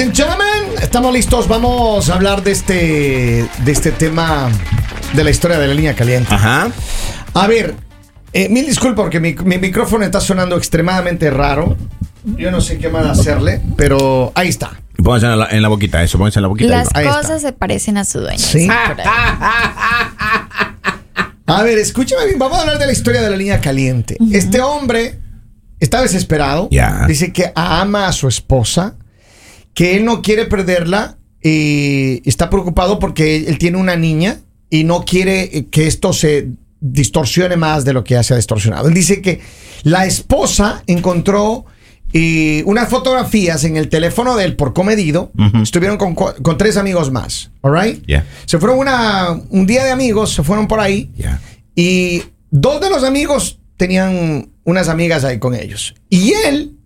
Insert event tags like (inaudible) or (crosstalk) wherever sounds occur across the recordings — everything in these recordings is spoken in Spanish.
Ladies and gentlemen, estamos listos. Vamos a hablar de este, de este tema de la historia de la línea caliente. Ajá. A ver, eh, mil disculpas porque mi, mi micrófono está sonando extremadamente raro. Yo no sé qué más hacerle, pero ahí está. Pónganse en la, en la boquita, eso, pónganse en la boquita. Las ahí va. Ahí cosas está. se parecen a su dueño. Sí. (laughs) A ver, escúchame bien, vamos a hablar de la historia de la línea caliente. Este hombre está desesperado. Ya. Dice que ama a su esposa, que él no quiere perderla y está preocupado porque él, él tiene una niña y no quiere eh, que esto se distorsione más de lo que ya se ha distorsionado. Él dice que la esposa encontró eh, unas fotografías en el teléfono de él por comedido. Estuvieron con, tres amigos más. All right? Yeah. Se fueron una, un día de amigos, se fueron por ahí. Y dos de los amigos tenían unas amigas ahí con ellos. Y él,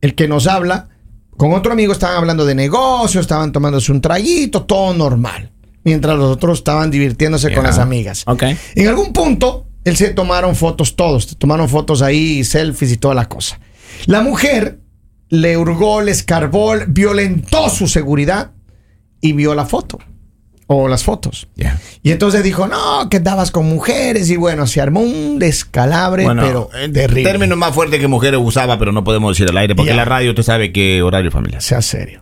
el que nos habla, con otro amigo estaban hablando de negocios, estaban tomándose un traguito, todo normal. Mientras los otros estaban divirtiéndose con las amigas. Ok. En algún punto, él se tomaron fotos todos, tomaron fotos ahí, selfies y toda la cosa. La mujer le hurgó, le escarbó, violentó su seguridad y vio la foto. O las fotos. Y entonces dijo, no, que andabas con mujeres y bueno, se armó un descalabre, Bueno, pero el terrible. término más fuerte que mujeres usaba, pero no podemos decir al aire, porque la radio usted sabe qué horario familiar. Sea serio.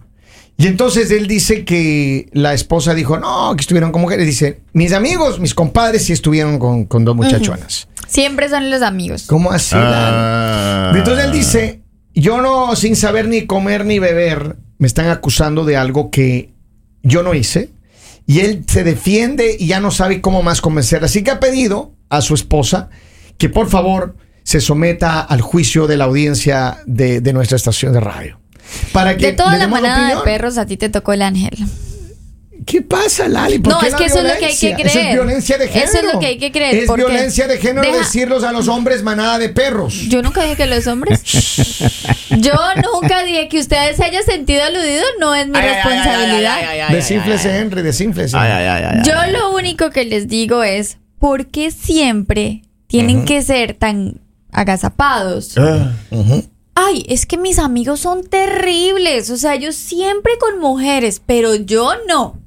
Y entonces él dice que la esposa dijo, no, que estuvieron con mujeres. Dice, mis amigos, mis compadres sí estuvieron con, con dos muchachonas. Siempre son los amigos. ¿Cómo así? Ah. Entonces él dice, yo no, sin saber ni comer ni beber, me están acusando de algo que yo no hice. Y él se defiende y ya no sabe cómo más convencer. Así que ha pedido a su esposa que por favor se someta al juicio de la audiencia de, de nuestra estación de radio. Para que De toda la manada de perros, a ti te tocó el ángel. ¿Qué pasa, Lali? ¿Por No, qué es la que eso es lo que hay que violencia? Eso es creer. violencia de género. Eso es lo que hay que creer, Es violencia de género deja- decirlos a los hombres manada de perros. Yo nunca dije que los hombres. (laughs) Yo nunca dije que ustedes se hayan sentido aludidos, no es mi Ay, responsabilidad. ay, ay, Desínflese. Henry, desínflese. Ay, ay, ay, ay, ay. Yo lo único que les digo es, ¿por qué siempre tienen que ser tan agazapados? Ah. Ay, es que mis amigos son terribles. O sea, yo siempre con mujeres, pero yo no.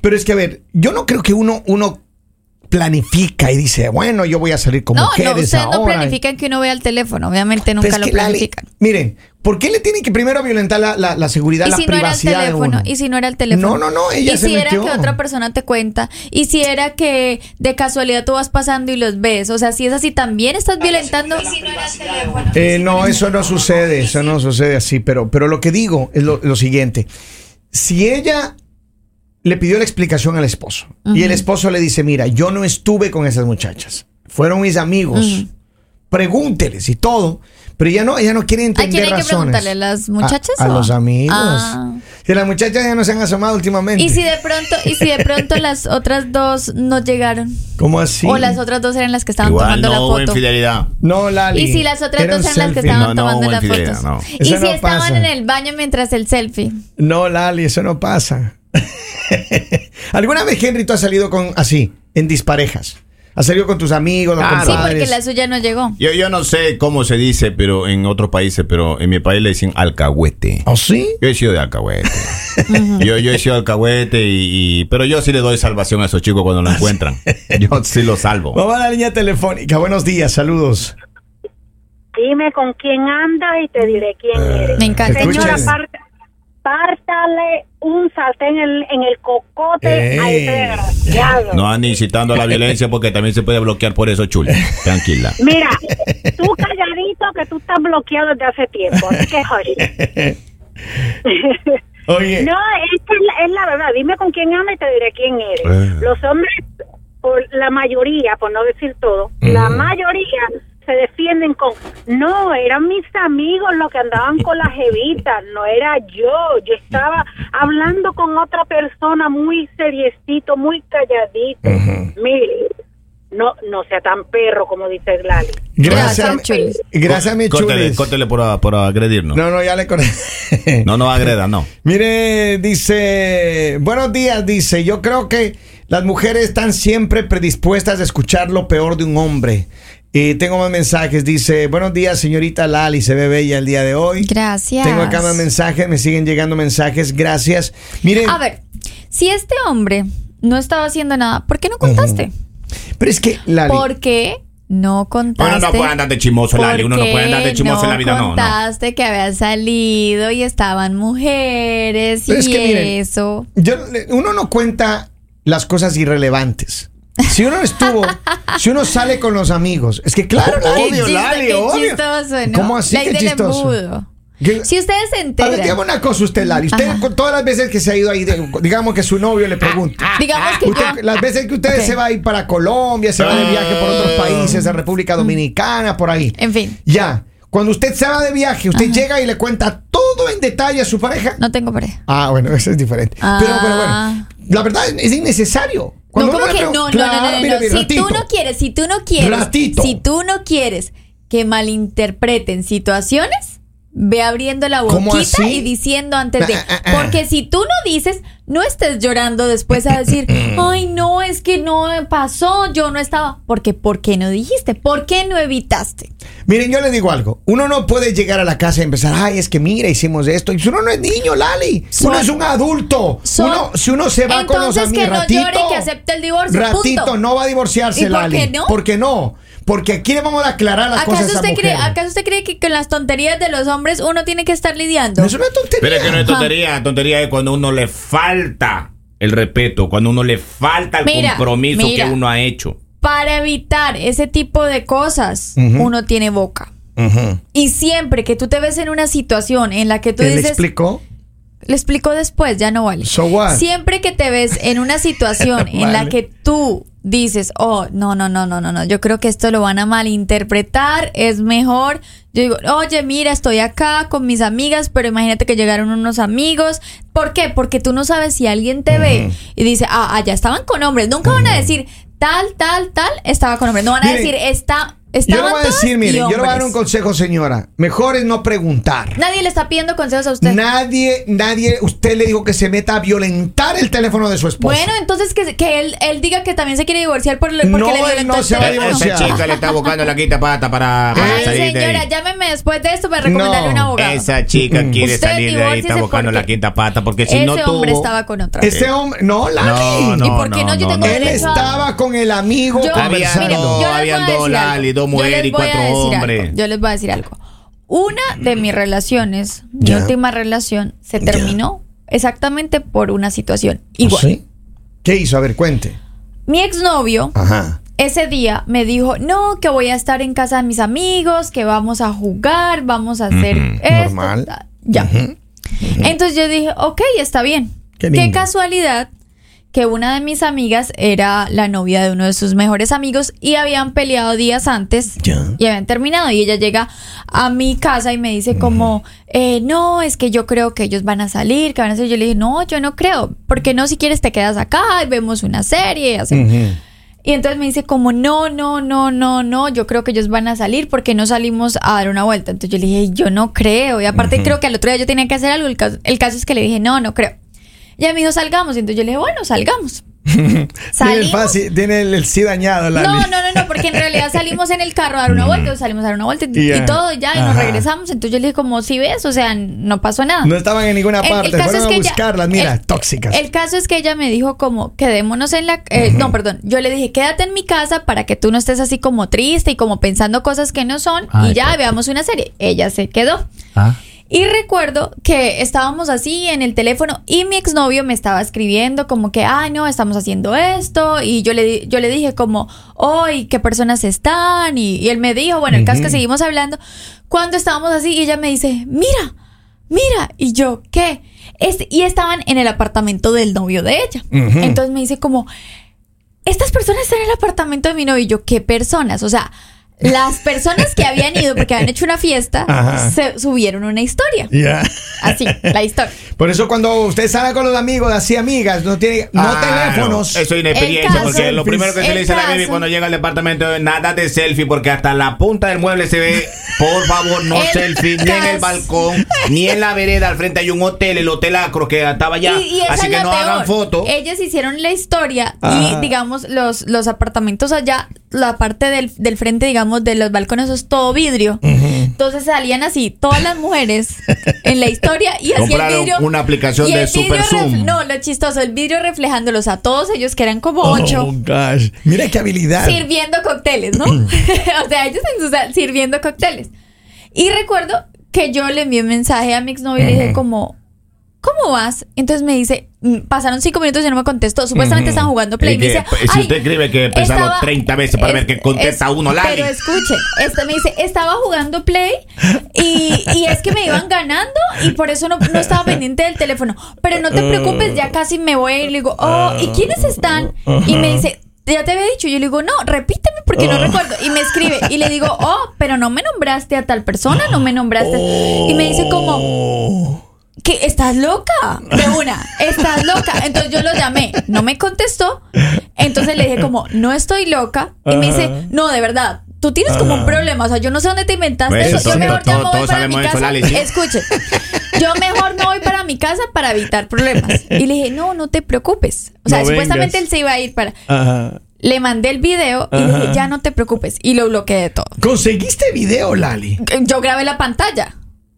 Pero es que, a ver, yo no creo que uno, uno planifica y dice, bueno, yo voy a salir con No, no, mujeres ustedes no ahora. planifican que uno vea el teléfono. Obviamente Pero nunca es lo planifican. miren, ¿por qué le tienen que primero violentar la, la- la seguridad, Y la si no era el privacidad de teléfono, uno? y si no era el teléfono. No, no, no, ella y se si era metió. que otra persona te cuenta, y si era que de casualidad tú vas pasando y los ves, o sea, si es así, también estás violentando. Y si no era el teléfono. Eh, no, eso no sucede, eso no sucede así, pero, pero lo que digo es lo, lo siguiente. Si ella le pidió la explicación al esposo y el esposo le dice, mira, yo no estuve con esas muchachas, fueron mis amigos, pregúnteles y todo, pero ella no, ella no quiere ¿A entender quién hay que razones. preguntarle? ¿A las muchachas? A, a los amigos. Ah. Si las muchachas ya no se han asomado últimamente. Y si de pronto, y si de pronto las otras dos no llegaron. ¿Cómo así? O las otras dos eran las que estaban Igual tomando no la foto. infidelidad. No, Lali. Y si las otras Era dos eran las que estaban No, no tomando fotos. no. Y Eso si no estaban pasa. en el baño mientras el selfie. No, Lali, eso no pasa. (laughs) ¿Alguna vez, Henry, tú has salido con así, en disparejas? ¿Has salido con tus amigos, los Claro. Sí, porque la suya no llegó. Yo, yo no sé cómo se dice, pero en otros países, pero en mi país le dicen alcahuete. ¿Oh, sí? Yo he sido de alcahuete. yo, yo he sido alcahuete y, y- Pero yo sí le doy salvación a esos chicos cuando lo encuentran. Yo sí los salvo. (laughs) Vamos a la línea telefónica. Buenos días, saludos. Dime con quién andas y te diré quién eres. Me encanta. Señora. Pártale un sartén en el, en el cocote a ese Ey. desgraciado. No ande incitando a la violencia porque también se puede bloquear por eso, chula. Tranquila. Mira, tú calladito que tú estás bloqueado desde hace tiempo. Así que, oye. (laughs) Oye, No, es, que es, la, es la verdad. Dime con quién andas y te diré quién eres. Eh. Los hombres, por la mayoría, por no decir todo, la mayoría se defienden con, no, eran mis amigos los que andaban con la jevita, no era yo, yo estaba hablando con otra persona muy seriecito, muy calladito. Mire, no, no sea tan perro como dice Glali. gracias. Gracias, Chulis. Gracias, mi Córtele, chulis. córtele por, por agredirnos. No, no, ya le corté. (laughs) No, no agreda, no. Mire, dice, buenos días, dice, yo creo que las mujeres están siempre predispuestas a escuchar lo peor de un hombre. Y tengo más mensajes. Dice, buenos días, señorita Lali, se ve bella el día de hoy. Gracias. Tengo acá más mensajes, me siguen llegando mensajes. Gracias. Miren, A ver, si este hombre no estaba haciendo nada, ¿por qué no contaste? pero es que Lali, ¿Por qué no contaste? Uno no puede andar de chismoso, Lali. Uno no puede andar de chismoso en la vida, no. no. contaste que había salido y estaban mujeres Pero y es que miren, eso. yo- uno no cuenta las cosas irrelevantes. Si uno estuvo, si uno sale con los amigos, es que claro, Lali, Obvio, Qué chiste- Lali, qué obvio. chistoso, ¿no? ¿Cómo así? La Qué chistoso. ¿Qué? Si ustedes se A ver, enteran, una cosa usted, Lali. Usted, Ajá. todas las veces que se ha ido ahí, digamos que su novio le pregunta. digamos que Usted- yo... las veces que usted se va a ir para Colombia, se va de viaje por otros países, de República Dominicana, por ahí. En fin, Ya. Cuando usted se va de viaje, usted llega y le cuenta todo en detalle a su pareja. no tengo pareja. Ah, bueno, eso es diferente. Ah. Pero, pero bueno, la verdad es innecesario. No, como que no, no, Claro, no, no, no, Si ratito. tú no quieres, si tú no quieres, Ratito. si tú no quieres que malinterpreten situaciones, ve abriendo la ¿Cómo boquita y diciendo antes de, Ah, ah, ah. porque si tú no dices, no estés llorando después a decir, (laughs) ay, no, es que no pasó, yo no estaba, porque ¿por qué no dijiste? ¿Por qué no evitaste? Miren, yo le digo algo. Uno no puede llegar a la casa y empezar, ay, es que mira, hicimos esto. Y uno no es niño, Lali. Son- uno es un adulto. son- uno, si uno se va con los amigos, que no ratito, llore y que acepte el divorcio, Ratito, punto. no va a divorciarse, ¿Y por Lali. qué no? ¿Por qué no? Porque aquí le vamos a aclarar las cosas a ¿Acaso esa usted, cree, mujer. ¿Acaso usted cree que con las tonterías de los hombres uno tiene que estar lidiando? No es una tontería. Pero es que no es Ajá. tontería. Tontería es cuando uno le falta el respeto, cuando uno le falta el Mira, compromiso mira. que uno ha hecho. Para evitar ese tipo de cosas, uno tiene boca. Y siempre que tú te ves en una situación en la que tú ¿Te le dices, explicó? le explico después, ya no vale. So what? Siempre que te ves en una situación (laughs) en la que tú dices, oh, no, no, no, no, no, no, yo creo que esto lo van a malinterpretar, es mejor. Yo digo, oye, mira, estoy acá con mis amigas, pero imagínate que llegaron unos amigos. ¿Por qué? Porque tú no sabes si alguien te ve y dice, ah, allá estaban con hombres. Nunca van a decir, tal, tal, tal, estaba con hombres. No van a Miren, decir, está, Yo le voy a decir, y miren, yo le voy a dar un hombres". consejo, señora. Mejor es no preguntar. Nadie le está pidiendo consejos a usted. Nadie, nadie, usted le dijo que se meta a violentar el teléfono de su esposo. Bueno, entonces que, que él, él diga que también se quiere divorciar por, porque No, le él violentó no el se va a teléfono. divorciar. Esa chica le está buscando la quinta pata para, para Ay, salir de señora, ahí. llámeme después de esto para recomendarle No, un abogado. Esa chica Mm. quiere Usted salir de ahí, está buscando porque la quinta pata, porque si Ese no hombre tuvo... estaba con otra. Ese hombre, no, Lali. No, no, ¿Y por qué no? Yo tengo Él derecho a- estaba con el amigo Yo- conversando. dos, les voy a habían decir dos algo. Lali, dos Mujeres les y voy a cuatro decir algo. hombres. Yo les voy a decir algo. Una de mis relaciones, mi última relación, se terminó exactamente por una situación igual. ¿Sí? ¿Qué hizo? A ver, cuente. Mi exnovio Ajá. ese día me dijo, no, que voy a estar en casa de mis amigos, que vamos a jugar, vamos a hacer esto. normal. Ya. Entonces yo dije, ok, está bien. Qué casualidad que una de mis amigas era la novia de uno de sus mejores amigos y habían peleado días antes y habían terminado. Y ella llega a mi casa y me dice como, eh, no, es que yo creo que ellos van a salir, que van a salir. Yo le dije, no, yo no creo. porque no? Si quieres te quedas acá y vemos una serie. Ujú. Y entonces me dice como, no, no, no, no, no, yo creo que ellos van a salir porque no salimos a dar una vuelta. Entonces yo le dije, yo no creo. Y aparte creo que al otro día yo tenía que hacer algo. El caso, el caso es que le dije, no, no creo. Y dijo, salgamos. Y entonces yo le dije, bueno, salgamos. (laughs) Tiene el, fácil, tiene el, el sí dañado, Lali. No, no, no, no, porque en realidad salimos en el carro a dar una vuelta, salimos a dar una vuelta y, todo, ya, y nos regresamos. Entonces yo le dije, como, si ves, o sea, no pasó nada. No estaban en ninguna El- parte. el Fueron es a ella- buscarlas, mira, el- tóxicas. El caso es que ella me dijo como, quedémonos en la... eh, No, perdón. Yo le dije, quédate en mi casa para que tú no estés así como triste y como pensando cosas que no son. Ay, y ya papi. veamos una serie. Ella se quedó. Ah. Y recuerdo que estábamos así en el teléfono y mi exnovio me estaba escribiendo como que, ay, no, estamos haciendo esto. Y yo le, yo le dije como, hoy, ¿qué personas están? Y, y él me dijo, bueno, el caso es que seguimos hablando. Cuando estábamos así y ella me dice, mira, mira. Y yo, ¿qué? Es- y estaban en el apartamento del novio de ella. Entonces me dice como, estas personas están en el apartamento de mi novio. Y yo, ¿qué personas? O sea, las personas que habían ido porque habían hecho una fiesta, Ajá. se subieron una historia. Ya. Así, la historia. Por eso cuando usted sale con los amigos, así amigas, no tiene, no Ah, teléfonos. no. Eso es inexperiencia, caso- porque lo primero que se le dice a la baby caso- cuando llega al departamento es nada de selfie, porque hasta la punta del mueble se ve Por favor, no (laughs) El selfie ni en el balcón, ni en la vereda. Al frente hay un hotel, el hotel Acro que estaba allá. Y- y Así que no peor. hagan fotos. Ellas hicieron la historia Ah. y, digamos, los, los apartamentos allá, la parte del, del frente, digamos, de los balcones, eso es todo vidrio. Entonces salían así todas las mujeres en la historia y así el vidrio. una aplicación de Super Zoom. No, lo chistoso, el vidrio reflejándolos a todos ellos, que eran como ocho. Oh, gosh. Mira qué habilidad. sirviendo cócteles, ¿no? (laughs) o sea, ellos en su sal- sirviendo cócteles. Y recuerdo que yo le envié un mensaje a mi exnovio y le dije como, ¿cómo vas? Entonces me dice, mm, pasaron cinco minutos y no me contestó. Supuestamente estaban jugando Play. Y me dice, si "Ay, usted escribe que pensarlo 30 veces para ver que contesta uno, Lali. Pero escuchen, este me dice, estaba jugando Play y, y es que me iban ganando y por eso no, no estaba pendiente del teléfono. Pero no te preocupes, ya casi me voy ir. Le digo, oh, ¿y quiénes están? Y me dice, ya te había dicho. Yo le digo, no, repíteme porque no recuerdo. Y me escribe y le digo, oh, pero no me nombraste a tal persona, no me nombraste. Y me dice como, Que estás loca de una, estás loca. Entonces yo lo llamé, no me contestó. Entonces le dije como, no estoy loca. Y me dice, no, de verdad, tú tienes como un problema. O sea, yo no sé dónde te inventaste Pues, eso. Yo mejor ya me voy para mi eso, casa. Escuche, yo mejor me voy para mi casa para evitar problemas. Y le dije, no, no te preocupes. O sea, No supuestamente vengas. él se iba a ir para... Ajá. Le mandé el video y le dije, ya no te preocupes. Y lo bloqueé de todo. ¿Conseguiste video, Lali? Yo grabé la pantalla.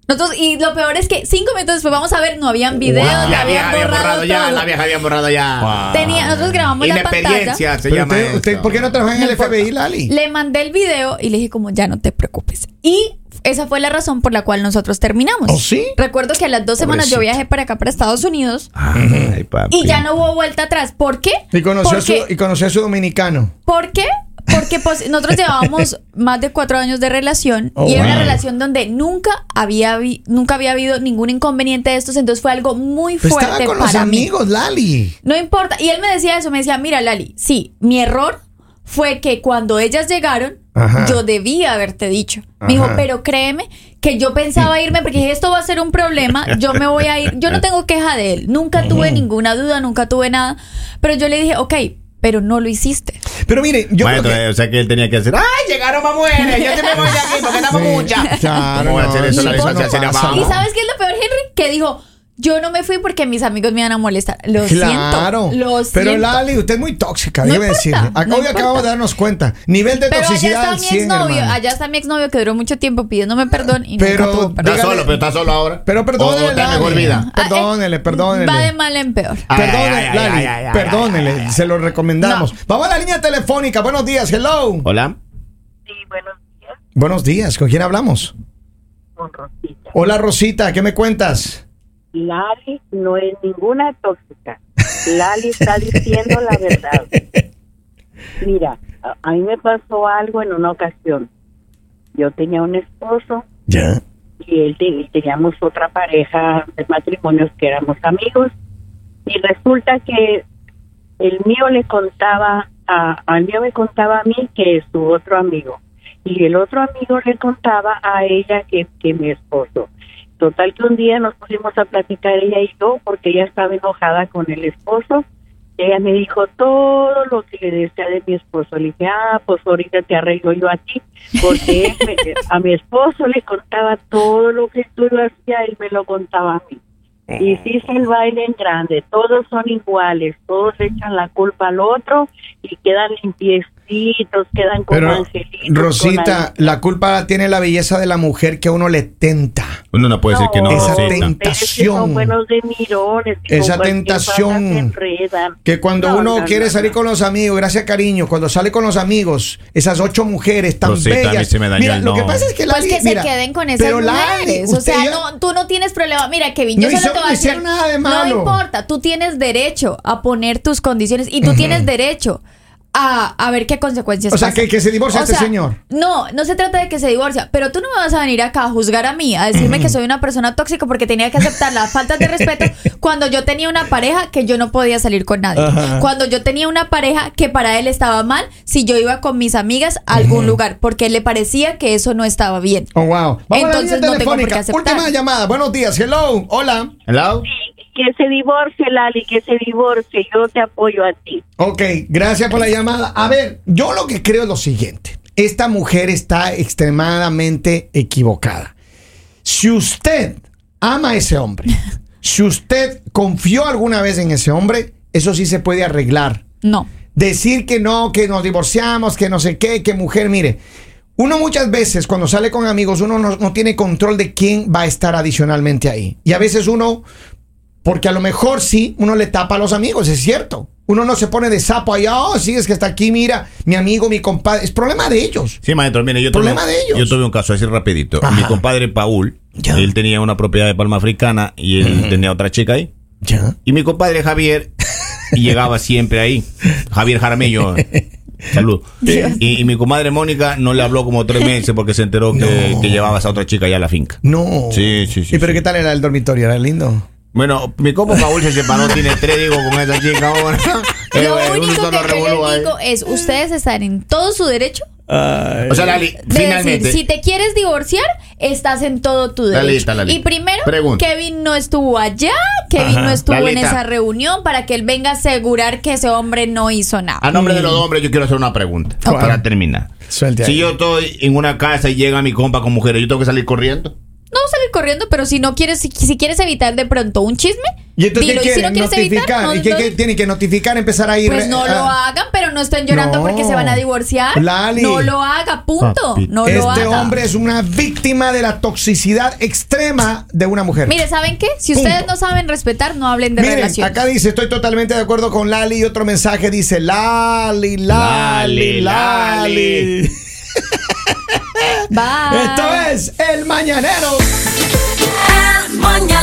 Nosotros, y lo peor es que cinco minutos después vamos a ver, no habían videos, Wow. no La habían vieja había borrado, borrado ya, todo. la vieja había borrado ya. Tenía, nosotros grabamos la pantalla. Se llama usted, usted, eso. ¿Por qué no trabaja en el. FBI, Lali? Le mandé el video y le dije como, ya no te preocupes. Y esa fue la razón por la cual nosotros terminamos. ¿Oh, sí? Recuerdo que a las dos semanas yo viajé para acá, para Estados Unidos. Ay, papi. Y ya no hubo vuelta atrás. ¿Por qué? Y conoció, a su, y conoció a su dominicano. ¿Por qué? Porque pues, nosotros llevábamos más de cuatro años de relación Oh, y era una wow. relación donde nunca había, habi- nunca había habido ningún inconveniente de estos, entonces fue algo muy fuerte estaba con los para mí. amigos, Lali. No importa. Y él me decía eso, me decía, mira Lali, sí, mi error fue que cuando ellas llegaron, Ajá. yo debía haberte dicho. Me dijo, pero créeme que yo pensaba irme porque dije, esto va a ser un problema, yo me voy a ir, yo no (laughs) tengo queja de él, nunca tuve ninguna duda, nunca tuve nada, pero yo le dije, ok, pero no lo hiciste. Pero mire, yo Bueno, creo que... entonces, o sea que él tenía que hacer. ¡Ay, llegaron más mujeres! Yo te me voy de aquí porque estamos Sí, muchas. claro, ¿Cómo va a hacer no, eso la no hacia pasa. abajo? ¿Y sabes qué es lo peor, Henry? Que dijo, yo no me fui porque mis amigos me iban a molestar. Lo Claro. siento, lo Pero siento. Lali, usted es muy tóxica, No. Acá no hoy acabamos de darnos cuenta. Nivel de Pero allá toxicidad está al mi 100, exnovio, allá está mi exnovio que duró mucho tiempo pidiéndome perdón y Pero- nunca tuvo Está perdón. Dígale- solo, pero está solo ahora. Pero perdónele, O- o está mejor Lali. vida. Perdónele, Ah, eh, perdónele. Va de mal en peor. Ay, Perdónele, ay, Lali, ay, perdónele, se lo recomendamos. Vamos a la línea telefónica. Buenos días, hello. Hola. Sí, buenos días, Buenos días, ¿con quién hablamos? con Rosita. Hola, Rosita, ¿qué me cuentas? Lali no es ninguna tóxica. Lali está diciendo la verdad. Mira, a, a mí me pasó algo en una ocasión. Yo tenía un esposo Ya. y él y teníamos otra pareja de matrimonios que éramos amigos y resulta que el mío le contaba a al mío me contaba a mí que es su otro amigo y el otro amigo le contaba a ella que, que mi esposo total que un día nos pusimos a platicar ella y yo porque ella estaba enojada con el esposo ella me dijo todo lo que le decía de mi esposo. Le dije, ah, pues ahorita te arreglo yo a ti, porque me- (laughs) a mi esposo le contaba todo lo que tú lo hacías, él me lo contaba a mí. Y se hizo el baile en grande, todos son iguales, todos echan la culpa al otro y quedan quedan como Pero, angelitos. con Rosita, la culpa la tiene la belleza de la mujer que a uno le tenta. Uno no puede decir que no, Esa Rosita. que tentación. son buenos de mirones. que Esa tentación. Que cuando No, uno no, quiere no, salir no. con los amigos, gracias cariño, cuando sale con los amigos, esas ocho mujeres tan Rosita, a mí bellas. se me dañó mira, el lo que pasa es que Pues Lali, que mira, se queden con esas pero mujeres. O sea, ya- no, tú no tienes problema. Mira, Kevin, yo No solo te voy a decir. hicieron nada de malo. No importa, tú tienes derecho a poner tus condiciones y tú tienes derecho a, a ver qué consecuencias O sea, pasan. que- que se divorcie O este sea, señor. No, no se trata de que se divorcia, pero tú no me vas a venir acá a juzgar a mí, a decirme que (clears throat) soy una persona tóxica porque tenía que aceptar las faltas de respeto (laughs) cuando yo tenía una pareja que yo no podía salir con nadie. Ajá. Cuando yo tenía una pareja que para él estaba mal si yo iba con mis amigas a algún lugar, porque le parecía que eso no estaba bien. Oh, wow. Vamos Entonces a la línea no tengo por qué aceptar. Última llamada. Buenos días. Hello. Hola. Hello. Que se divorcie, Lali, que se divorcie. Yo te apoyo a ti. Ok, gracias por la llamada. A ver, yo lo que creo es lo siguiente. esta mujer está extremadamente equivocada. Si usted ama a ese hombre, (laughs) si usted confió alguna vez en ese hombre, eso sí se puede arreglar. No. Decir que no, que nos divorciamos, que no sé qué, que mujer, mire. Uno muchas veces cuando sale con amigos, uno no, no tiene control de quién va a estar adicionalmente ahí. Y a veces uno, porque a lo mejor sí, uno le tapa a los amigos, es cierto. Uno no se pone de sapo ahí, oh, sí, es que está aquí, mira, mi amigo, mi compadre. Es problema de ellos. Sí, maestro, mire, yo tuve, Problema de ellos. yo tuve un caso así rapidito. Ajá. Mi compadre Paul, Ya. él tenía una propiedad de palma africana y él tenía otra chica ahí. Ya. Y mi compadre Javier (laughs) llegaba siempre ahí. Javier Jaramillo. (laughs) Salud. Y, y mi comadre Mónica no le habló como tres meses porque se enteró que, No. que llevaba a otra chica allá a la finca. No. Sí, sí, sí, ¿Y pero sí. qué tal era el dormitorio? ¿Era lindo? Bueno, mi compa Paul se separó, tiene tres, digo, con esa chica ahora. (laughs) Eh, Lo eh, único que yo les ahí. digo es, ustedes están en todo su derecho O sea, Lali, de finalmente. decir, si te quieres divorciar, estás en todo tu derecho. Lalita, Lalita. Y primero, Pregunta. Kevin no estuvo allá, Kevin Ajá. no estuvo en esa reunión para que él venga a asegurar que ese hombre no hizo nada. A nombre de los hombres, yo quiero hacer una pregunta para terminar. Suelte Si ahí. yo estoy en una casa y llega mi compa con mujeres, ¿yo tengo que salir corriendo? No salir corriendo, pero si no quieres, si, si quieres evitar de pronto un chisme, ¿Y entonces dilo. qué Y si no quieren? quieres evitar, no- ¿Y qué, no- qué tienen que notificar? Empezar a ir. pues no eh, lo hagan, pero no estén llorando No. porque se van a divorciar. Lali. No lo haga, punto. Papi. No lo Este haga. hombre es una víctima de la toxicidad extrema de una mujer. Mire, ¿saben qué? Si Punto. ustedes no saben respetar, no hablen de Miren, relaciones. acá dice, estoy totalmente de acuerdo con Lali. Y otro mensaje dice, Lali, Lali, Lali, Lali. Lali. (laughs) Bye. Esto es El Mañanero. El mañanero